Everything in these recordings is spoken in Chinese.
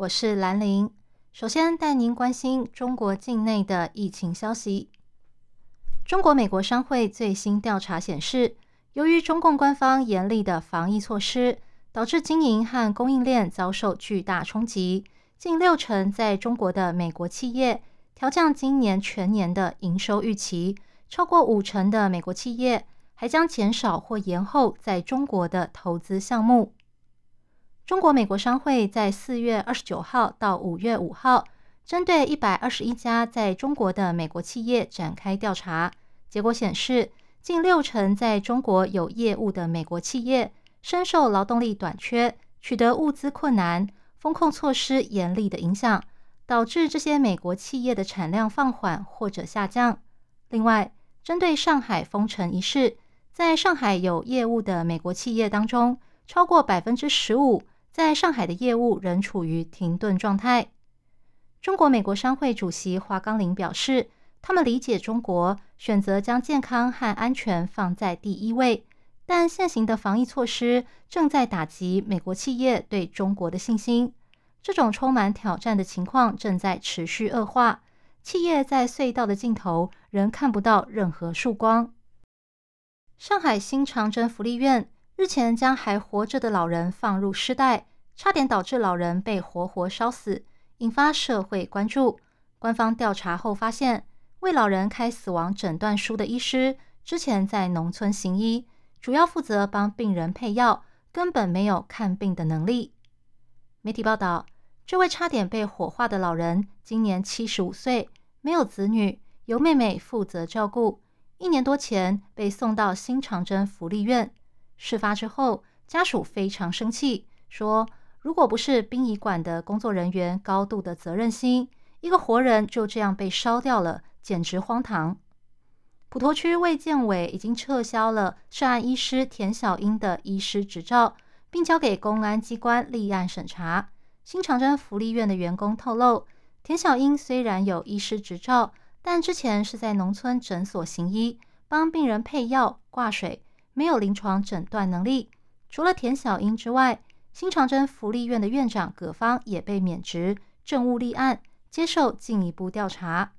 我是兰玲。首先带您关心中国境内的疫情消息。中国美国商会最新调查显示，由于中共官方严厉的防疫措施，导致经营和供应链遭受巨大冲击。近六成在中国的美国企业调降今年全年的营收预期，超过五成的美国企业还将减少或延后在中国的投资项目。中国美国商会在四月二十九号到五月五号，针对一百二十一家在中国的美国企业展开调查，结果显示，近六成在中国有业务的美国企业深受劳动力短缺、取得物资困难。风控措施严厉的影响，导致这些美国企业的产量放缓或者下降。另外，针对上海封城一事，在上海有业务的美国企业当中，超过百分之十五在上海的业务仍处于停顿状态。中国美国商会主席华刚林表示，他们理解中国选择将健康和安全放在第一位。但现行的防疫措施正在打击美国企业对中国的信心，这种充满挑战的情况正在持续恶化。企业在隧道的尽头仍看不到任何曙光。上海新长征福利院日前将还活着的老人放入尸袋，差点导致老人被活活烧死，引发社会关注。官方调查后发现，为老人开死亡诊断书的医师之前在农村行医。主要负责帮病人配药，根本没有看病的能力。媒体报道，这位差点被火化的老人今年七十五岁，没有子女，由妹妹负责照顾。一年多前被送到新长征福利院。事发之后，家属非常生气，说：“如果不是殡仪馆的工作人员高度的责任心，一个活人就这样被烧掉了，简直荒唐。”普陀区卫健委已经撤销了涉案医师田小英的医师执照，并交给公安机关立案审查。新长征福利院的员工透露，田小英虽然有医师执照，但之前是在农村诊所行医，帮病人配药、挂水，没有临床诊断能力。除了田小英之外，新长征福利院的院长葛芳也被免职，政务立案，接受进一步调查。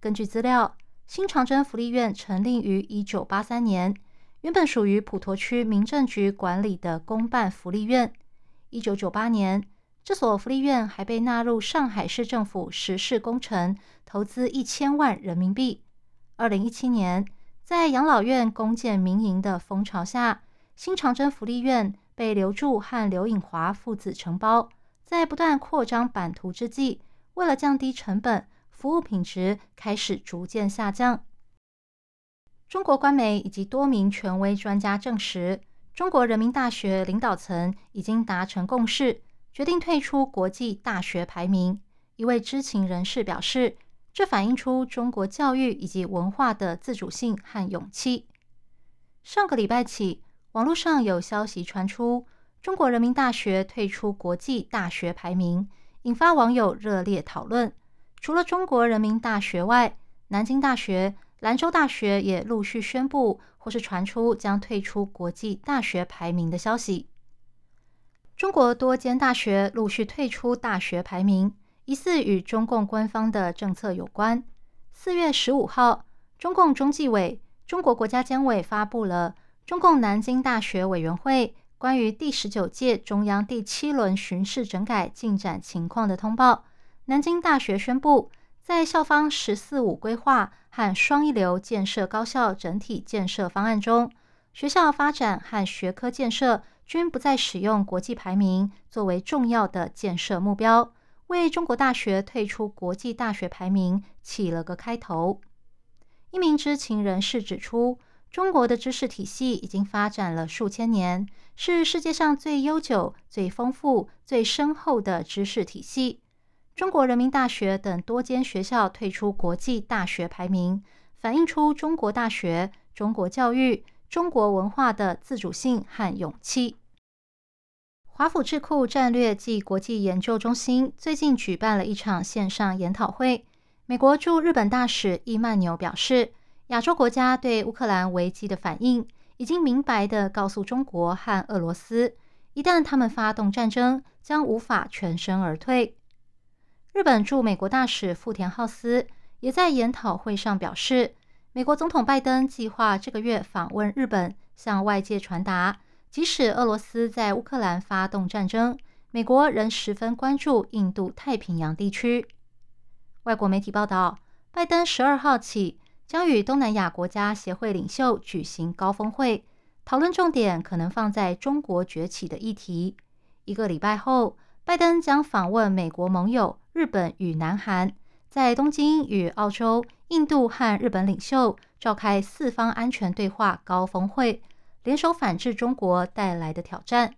根据资料。新长征福利院成立于一九八三年，原本属于普陀区民政局管理的公办福利院。一九九八年，这所福利院还被纳入上海市政府实事工程，投资一千万人民币。二零一七年，在养老院攻建民营的风潮下，新长征福利院被刘柱和刘颖华父子承包。在不断扩张版图之际，为了降低成本。服务品质开始逐渐下降。中国官媒以及多名权威专家证实，中国人民大学领导层已经达成共识，决定退出国际大学排名。一位知情人士表示，这反映出中国教育以及文化的自主性和勇气。上个礼拜起，网络上有消息传出，中国人民大学退出国际大学排名，引发网友热烈讨论。除了中国人民大学外，南京大学、兰州大学也陆续宣布或是传出将退出国际大学排名的消息。中国多间大学陆续退出大学排名，疑似与中共官方的政策有关。四月十五号，中共中纪委、中国国家监委发布了中共南京大学委员会关于第十九届中央第七轮巡视整改进展情况的通报。南京大学宣布，在校方“十四五”规划和“双一流”建设高校整体建设方案中，学校发展和学科建设均不再使用国际排名作为重要的建设目标，为中国大学退出国际大学排名起了个开头。一名知情人士指出，中国的知识体系已经发展了数千年，是世界上最悠久、最丰富、最深厚的知识体系。中国人民大学等多间学校退出国际大学排名，反映出中国大学、中国教育、中国文化的自主性和勇气。华府智库战略暨国际研究中心最近举办了一场线上研讨会。美国驻日本大使伊曼纽表示。亚洲国家对乌克兰危机的反应，已经明白地告诉中国和俄罗斯，一旦他们发动战争，将无法全身而退。日本驻美国大使富田浩司也在研讨会上表示，美国总统拜登计划这个月访问日本，向外界传达，即使俄罗斯在乌克兰发动战争，美国仍十分关注印度太平洋地区。外国媒体报道，拜登十二号起。将与东南亚国家协会领袖举行高峰会，讨论重点可能放在中国崛起的议题。一个礼拜后，拜登将访问美国盟友日本与南韩，在东京与澳洲、印度和日本领袖召开四方安全对话高峰会，联手反制中国带来的挑战。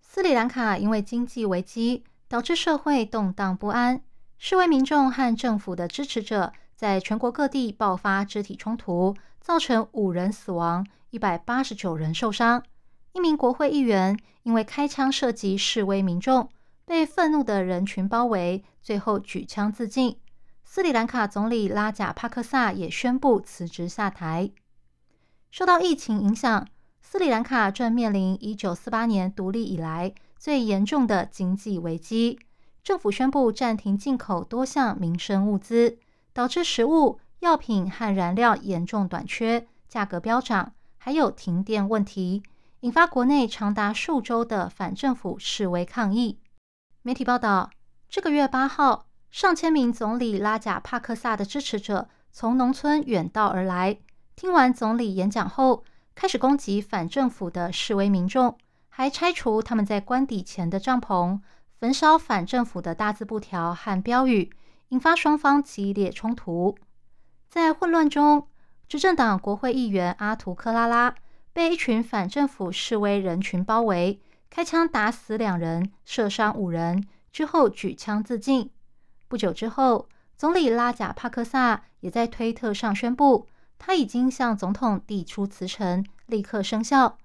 斯里兰卡因为经济危机导致社会动荡不安，示威民众和政府的支持者。在全国各地爆发肢体冲突，造成五人死亡、一百八十九人受伤。一名国会议员因为开枪射击示威民众，被愤怒的人群包围，最后举枪自尽。斯里兰卡总理拉贾帕克萨也宣布辞职下台。受到疫情影响，斯里兰卡正面临一九四八年独立以来最严重的经济危机。政府宣布暂停进口多项民生物资。导致食物、药品和燃料严重短缺，价格飙涨，还有停电问题，引发国内长达数周的反政府示威抗议。媒体报道，这个月八号，上千名总理拉贾帕克萨的支持者从农村远道而来，听完总理演讲后，开始攻击反政府的示威民众，还拆除他们在官邸前的帐篷，焚烧反政府的大字布条和标语。引发双方激烈冲突，在混乱中，执政党国会议员阿图克拉拉被一群反政府示威人群包围，开枪打死两人，射伤五人，之后举枪自尽。不久之后，总理拉贾帕克萨也在推特上宣布，他已经向总统递出辞呈，立刻生效。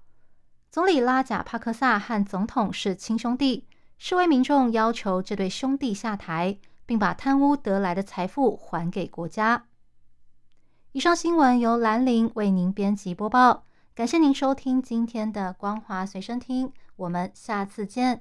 总理拉贾帕克萨和总统是亲兄弟，示威民众要求这对兄弟下台。并把贪污得来的财富还给国家。以上新闻由兰陵为您编辑播报，感谢您收听今天的光华随身听，我们下次见。